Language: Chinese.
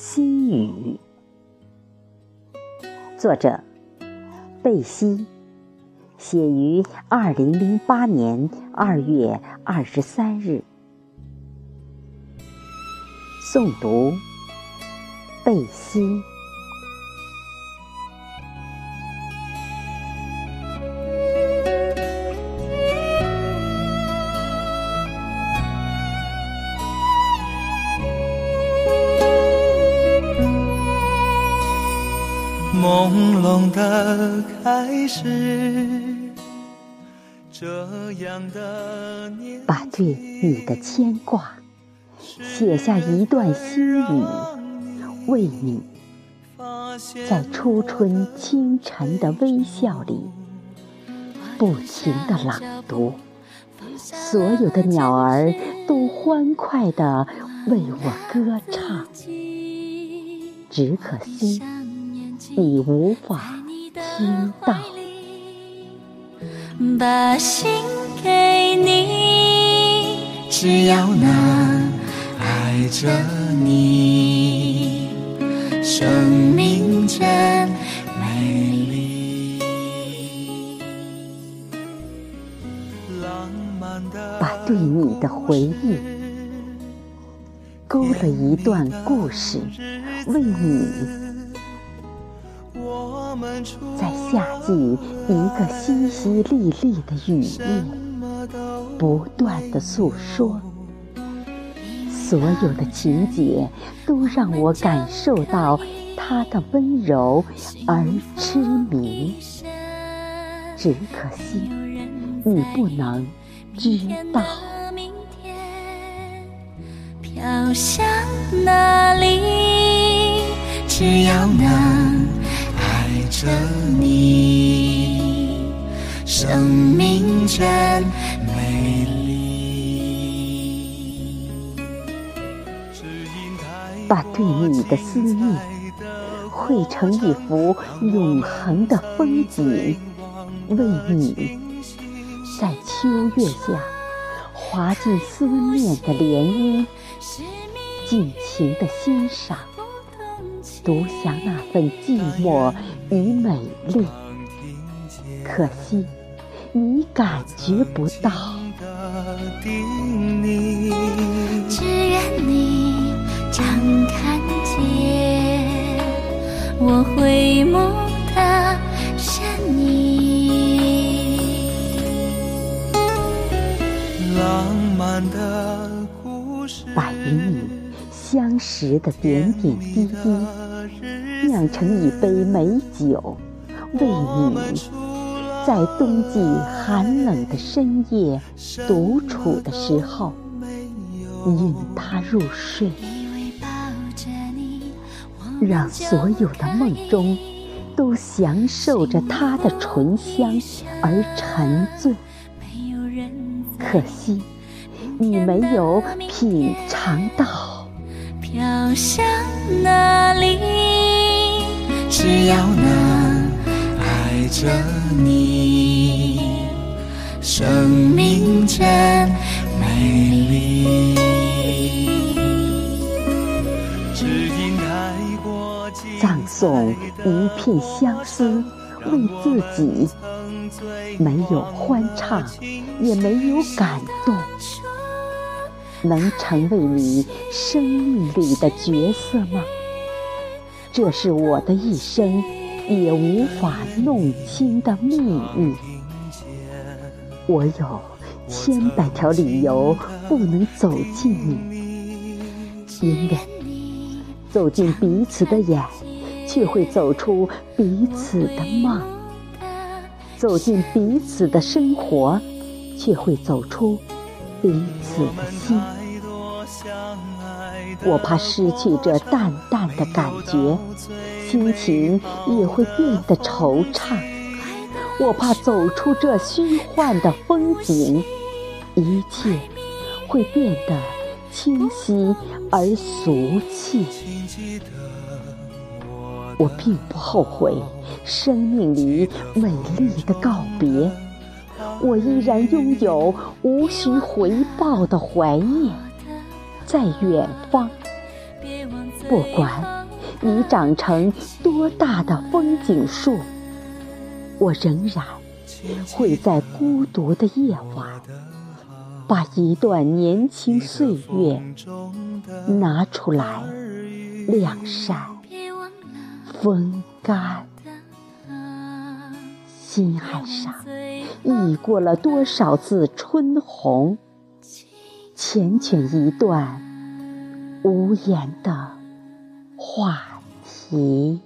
心语，作者贝西，写于二零零八年二月二十三日。诵读贝西。朦胧的开始，这样的把对你的牵挂写下一段心语，为你，在初春清晨的微笑里，不停的朗读，所有的鸟儿都欢快的为我歌唱，只可惜。你无法听到，把心给你，只要能爱着你，生命真美丽。把对你的回忆勾了一段故事，为你。在夏季一个淅淅沥沥的雨夜，不断的诉说，所有的情节都让我感受到他的温柔而痴迷。只可惜你不能知道，飘向哪里？只要能。着你，生命真美丽。把对你的思念绘成一幅永恒的风景，为你，在秋月下滑进思念的涟漪，尽情的欣赏。独享那份寂寞与美丽，可惜你感觉不到。只愿你常看见我回眸的身影。浪漫的故事，把与你相识的点点滴滴。酿成一杯美酒，为你，在冬季寒冷的深夜独处的时候，引他入睡，让所有的梦中都享受着他的醇香而沉醉。可惜，你没有品尝到。飘向哪里？只要能爱着你，生命真美丽。葬送一片相思，为自己，没有欢唱，也没有感动，能成为你生命里的角色吗？这是我的一生也无法弄清的秘密。我有千百条理由不能走近你，因为走进彼此的眼，却会走出彼此的梦；走进彼此的生活，却会走出彼此的心。我怕失去这淡淡的感觉，心情也会变得惆怅。我怕走出这虚幻的风景，一切会变得清晰而俗气。我并不后悔生命里美丽的告别，我依然拥有无需回报的怀念。在远方，不管你长成多大的风景树，我仍然会在孤独的夜晚，把一段年轻岁月拿出来晾晒、风干。心海上溢过了多少次春红，缱绻一段无言的话题。